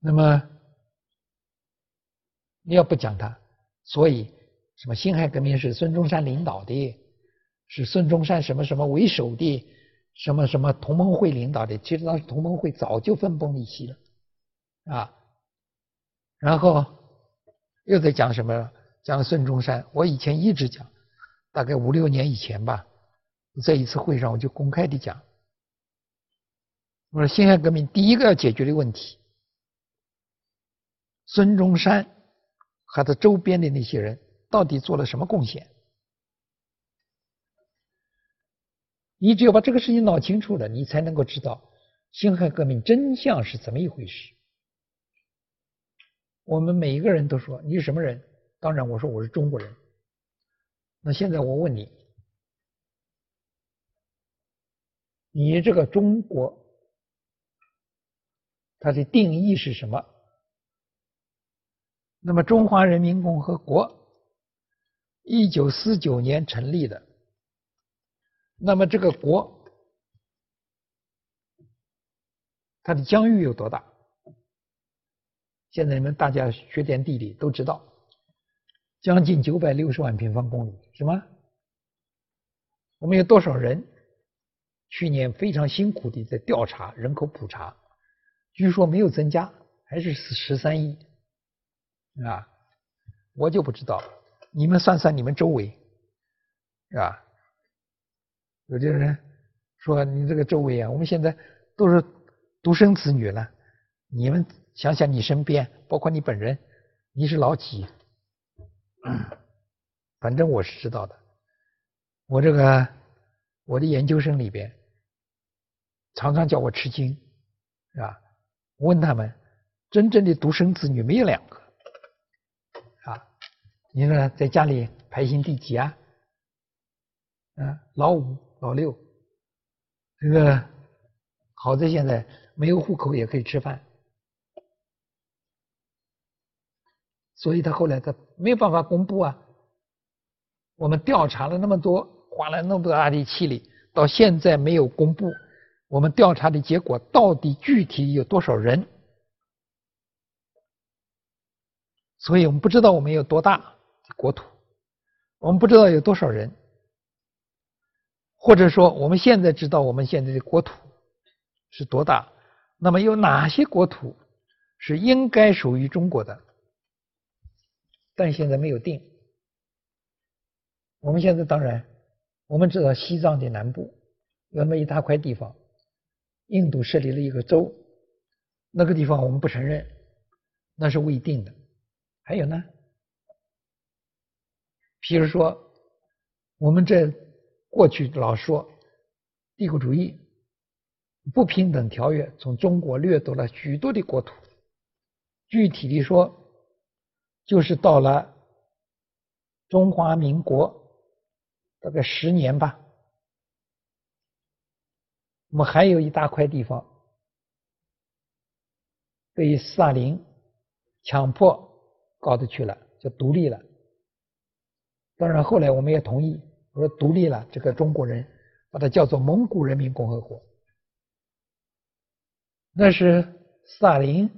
Speaker 1: 那么你要不讲他，所以什么辛亥革命是孙中山领导的，是孙中山什么什么为首的。什么什么同盟会领导的？其实当时同盟会早就分崩离析了，啊，然后又在讲什么？讲孙中山。我以前一直讲，大概五六年以前吧，在一次会上我就公开的讲，我说辛亥革命第一个要解决的问题，孙中山和他周边的那些人到底做了什么贡献？你只有把这个事情闹清楚了，你才能够知道辛亥革命真相是怎么一回事。我们每一个人都说你是什么人？当然，我说我是中国人。那现在我问你，你这个中国它的定义是什么？那么，中华人民共和国一九四九年成立的。那么这个国，它的疆域有多大？现在你们大家学点地理都知道，将近九百六十万平方公里，什么？我们有多少人？去年非常辛苦的在调查人口普查，据说没有增加，还是十三亿啊！我就不知道，你们算算你们周围，是吧？有的人说：“你这个周围啊，我们现在都是独生子女了。你们想想，你身边，包括你本人，你是老几？反正我是知道的。我这个我的研究生里边，常常叫我吃惊，是吧？问他们，真正的独生子女没有两个啊。你说在家里排行第几啊？啊，老五。”老六，这个好在现在没有户口也可以吃饭，所以他后来他没有办法公布啊。我们调查了那么多，花了那么大的气力，到现在没有公布我们调查的结果到底具体有多少人，所以我们不知道我们有多大国土，我们不知道有多少人。或者说，我们现在知道我们现在的国土是多大？那么有哪些国土是应该属于中国的？但现在没有定。我们现在当然，我们知道西藏的南部有那么一大块地方，印度设立了一个州，那个地方我们不承认，那是未定的。还有呢，譬如说，我们这。过去老说帝国主义不平等条约从中国掠夺了许多的国土，具体的说，就是到了中华民国大概十年吧，我们还有一大块地方被斯大林强迫搞得去了，就独立了。当然后来我们也同意。我说独立了，这个中国人把它叫做蒙古人民共和国，那是斯大林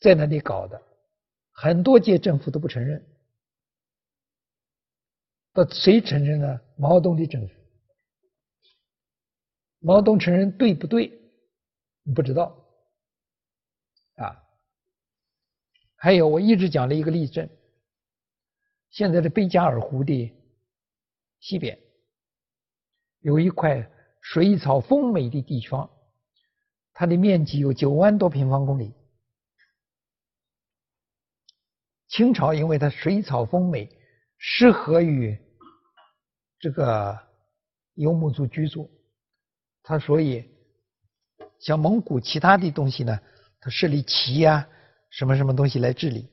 Speaker 1: 在那里搞的，很多届政府都不承认。那谁承认呢？毛泽东的政府。毛泽东承认对不对？不知道。啊，还有我一直讲的一个例证，现在的贝加尔湖的西边有一块水草丰美的地方，它的面积有九万多平方公里。清朝因为它水草丰美，适合于这个游牧族居住，他所以像蒙古其他的东西呢，他设立旗呀，什么什么东西来治理。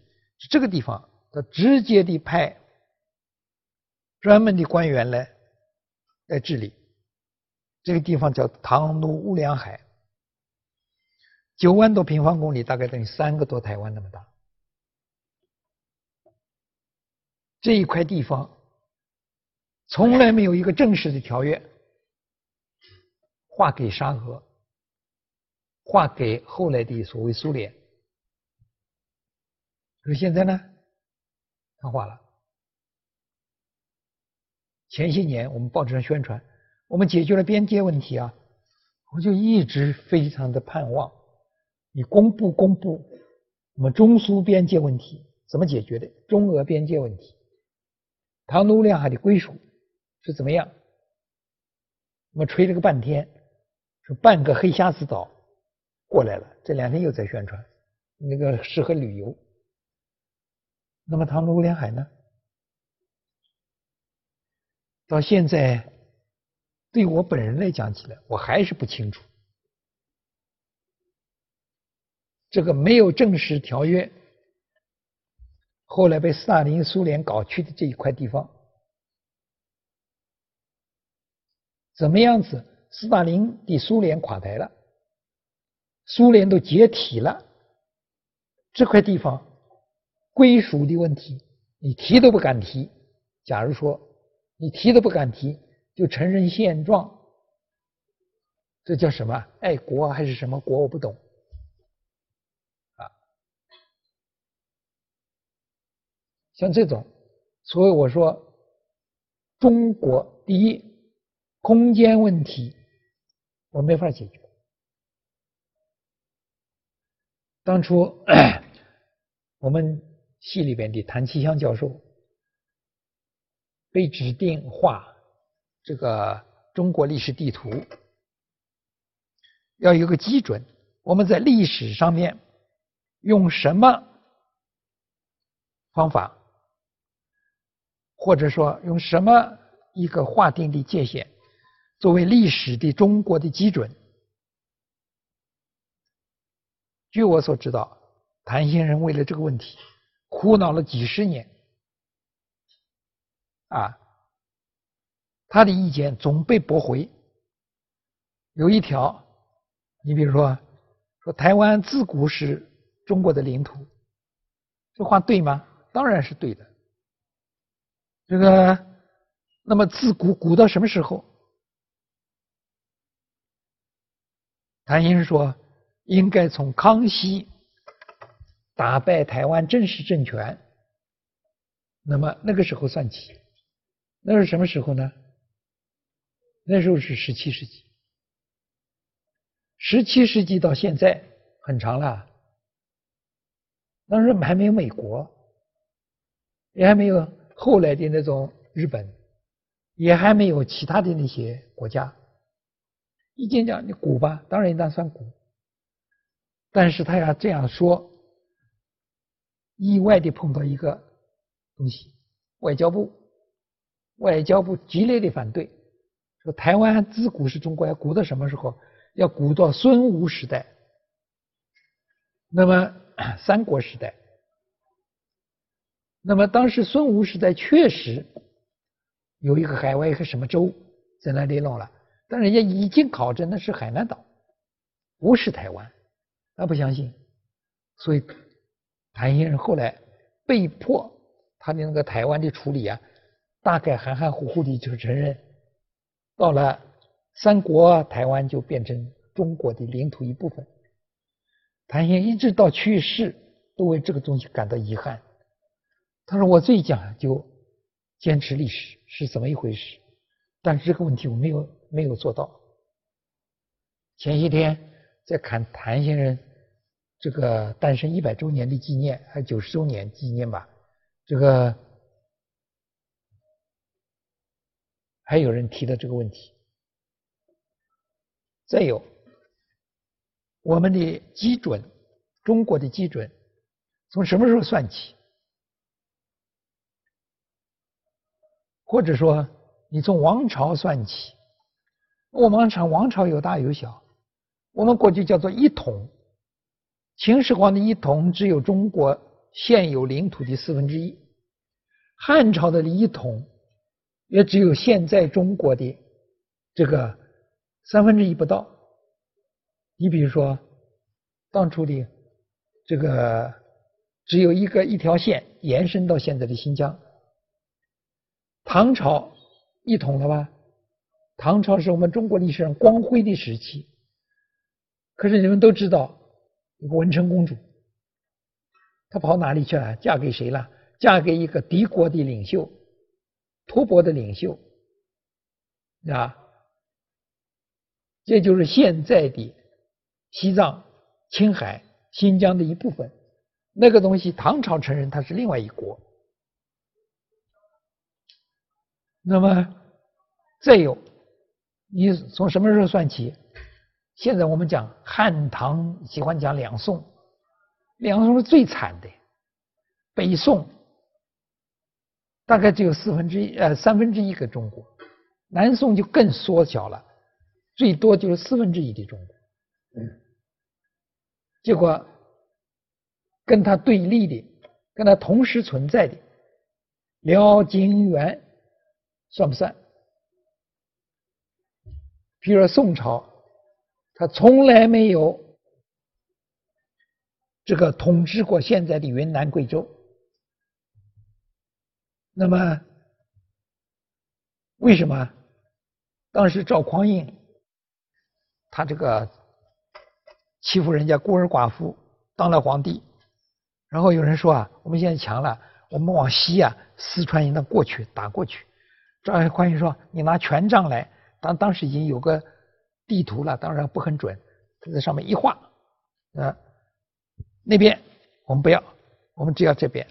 Speaker 1: 这个地方他直接的派专门的官员来来治理。这个地方叫唐努乌梁海，九万多平方公里，大概等于三个多台湾那么大。这一块地方从来没有一个正式的条约划给沙俄，划给后来的所谓苏联。可是现在呢，他划了。前些年我们报纸上宣传，我们解决了边界问题啊，我就一直非常的盼望你公布公布我们中苏边界问题怎么解决的，中俄边界问题。唐努乌梁海的归属是怎么样？我们吹了个半天，说半个黑瞎子岛过来了。这两天又在宣传，那个适合旅游。那么唐努乌梁海呢？到现在，对我本人来讲起来，我还是不清楚。这个没有正式条约。后来被斯大林、苏联搞去的这一块地方，怎么样子？斯大林的苏联垮台了，苏联都解体了，这块地方归属的问题，你提都不敢提。假如说你提都不敢提，就承认现状，这叫什么？爱国还是什么国？我不懂。像这种，所以我说，中国第一空间问题我没法解决。当初 [COUGHS] 我们系里边的谭其香教授被指定画这个中国历史地图，要有个基准，我们在历史上面用什么方法？或者说用什么一个划定的界限作为历史的中国的基准？据我所知道，谭先生为了这个问题苦恼了几十年，啊，他的意见总被驳回。有一条，你比如说，说台湾自古是中国的领土，这话对吗？当然是对的。这个，那么自古古到什么时候？谭先生说，应该从康熙打败台湾正式政权，那么那个时候算起。那是什么时候呢？那时候是十七世纪。十七世纪到现在很长了，当时还没有美国，也还没有。后来的那种日本，也还没有其他的那些国家。一见讲你古吧，当然应当算古，但是他要这样说，意外的碰到一个东西，外交部，外交部激烈的反对，说台湾自古是中国，要古到什么时候？要古到孙吴时代，那么三国时代。那么当时孙吴时代确实有一个海外一个什么州在那里弄了，但人家已经考证那是海南岛，不是台湾，他不相信，所以谭先生后来被迫他的那个台湾的处理啊，大概含含糊糊的就承认，到了三国台湾就变成中国的领土一部分。谭先生一直到去世都为这个东西感到遗憾。他说：“我最讲究坚持历史是怎么一回事，但是这个问题我没有没有做到。”前些天在看谭先生这个诞生一百周年的纪念，还九十周年纪念吧，这个还有人提的这个问题。再有，我们的基准，中国的基准从什么时候算起？或者说，你从王朝算起，我们王朝王朝有大有小，我们过去叫做一统，秦始皇的一统只有中国现有领土的四分之一，汉朝的一统也只有现在中国的这个三分之一不到。你比如说，当初的这个只有一个一条线延伸到现在的新疆。唐朝一统了吧？唐朝是我们中国历史上光辉的时期。可是你们都知道，有个文成公主，她跑哪里去了？嫁给谁了？嫁给一个敌国的领袖，吐蕃的领袖啊！这就是现在的西藏、青海、新疆的一部分。那个东西，唐朝承认它是另外一国。那么，再有，你从什么时候算起？现在我们讲汉唐，喜欢讲两宋，两宋是最惨的。北宋大概只有四分之一，呃，三分之一个中国；南宋就更缩小了，最多就是四分之一的中国。嗯，结果跟他对立的，跟他同时存在的辽、金、元。算不算？比如说宋朝，他从来没有这个统治过现在的云南、贵州。那么为什么当时赵匡胤他这个欺负人家孤儿寡妇，当了皇帝？然后有人说啊，我们现在强了，我们往西啊，四川应当过去打过去。赵匡胤说：“你拿权杖来，当当时已经有个地图了，当然不很准。他在上面一画，啊，那边我们不要，我们只要这边。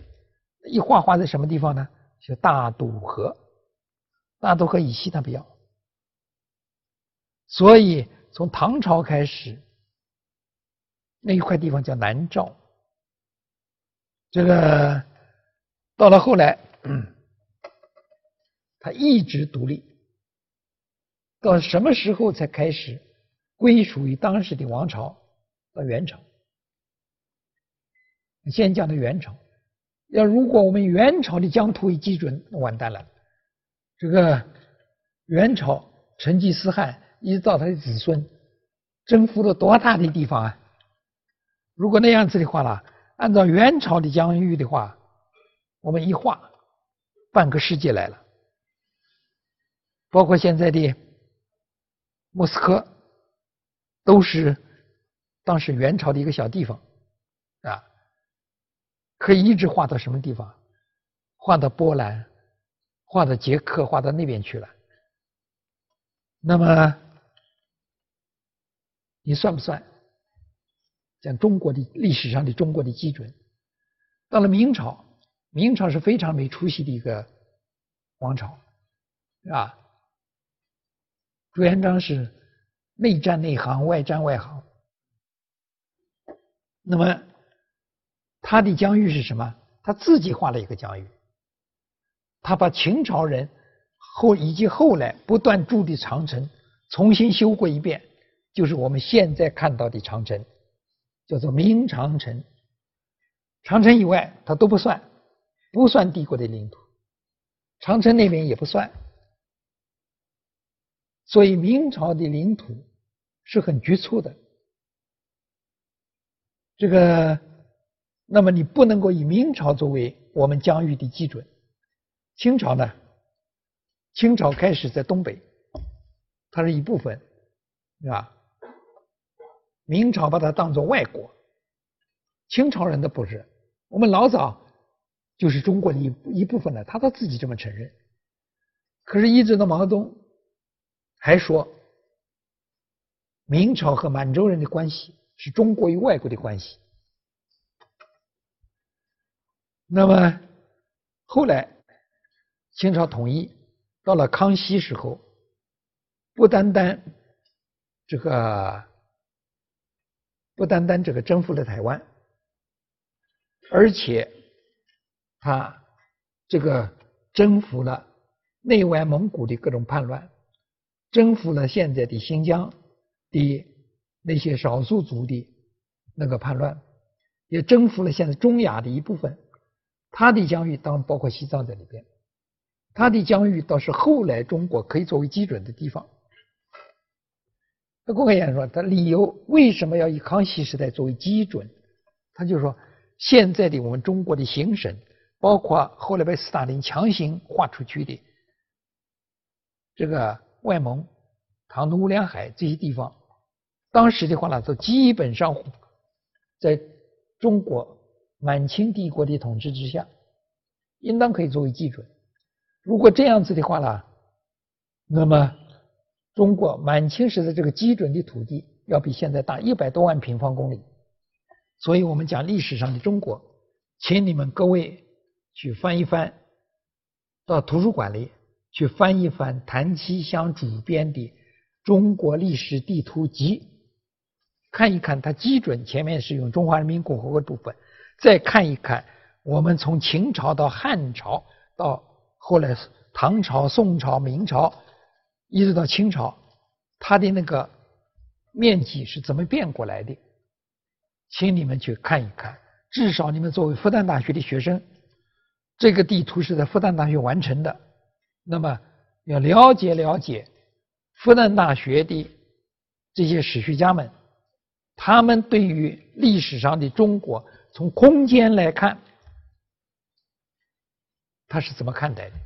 Speaker 1: 一画画在什么地方呢？就大渡河，大渡河以西他不要。所以从唐朝开始，那一块地方叫南诏。这个到了后来。”他一直独立，到什么时候才开始归属于当时的王朝？到元朝。先讲的元朝，要如果我们元朝的疆土为基准，完蛋了。这个元朝成吉思汗一直到他的子孙，征服了多大的地方啊？如果那样子的话啦，按照元朝的疆域的话，我们一画，半个世界来了。包括现在的莫斯科，都是当时元朝的一个小地方啊，可以一直划到什么地方？划到波兰，划到捷克，划到那边去了。那么你算不算？讲中国的历史上的中国的基准，到了明朝，明朝是非常没出息的一个王朝，啊。朱元璋是内战内行，外战外行。那么他的疆域是什么？他自己画了一个疆域。他把秦朝人后以及后来不断筑的长城重新修过一遍，就是我们现在看到的长城，叫做明长城。长城以外他都不算，不算帝国的领土。长城那边也不算。所以明朝的领土是很局促的，这个，那么你不能够以明朝作为我们疆域的基准。清朝呢？清朝开始在东北，它是一部分，是吧？明朝把它当做外国，清朝人的不是。我们老早就是中国的一一部分了，他都自己这么承认。可是，一直到毛泽东还说，明朝和满洲人的关系是中国与外国的关系。那么后来清朝统一，到了康熙时候，不单单这个，不单单这个征服了台湾，而且他这个征服了。内外蒙古的各种叛乱，征服了现在的新疆的那些少数族的那个叛乱，也征服了现在中亚的一部分。他的疆域当然包括西藏在里边，他的疆域倒是后来中国可以作为基准的地方。那郭开言说，他理由为什么要以康熙时代作为基准？他就说，现在的我们中国的行省，包括后来被斯大林强行划出去的。这个外蒙、唐努乌梁海这些地方，当时的话呢，都基本上在中国满清帝国的统治之下，应当可以作为基准。如果这样子的话呢，那么中国满清时的这个基准的土地要比现在大一百多万平方公里。所以我们讲历史上的中国，请你们各位去翻一翻，到图书馆里。去翻一翻谭其祥主编的《中国历史地图集》，看一看它基准前面是用中华人民共和国部分，再看一看我们从秦朝到汉朝到后来唐朝、宋朝、明朝，一直到清朝，它的那个面积是怎么变过来的？请你们去看一看，至少你们作为复旦大学的学生，这个地图是在复旦大学完成的。那么要了解了解复旦大学的这些史学家们，他们对于历史上的中国从空间来看，他是怎么看待的？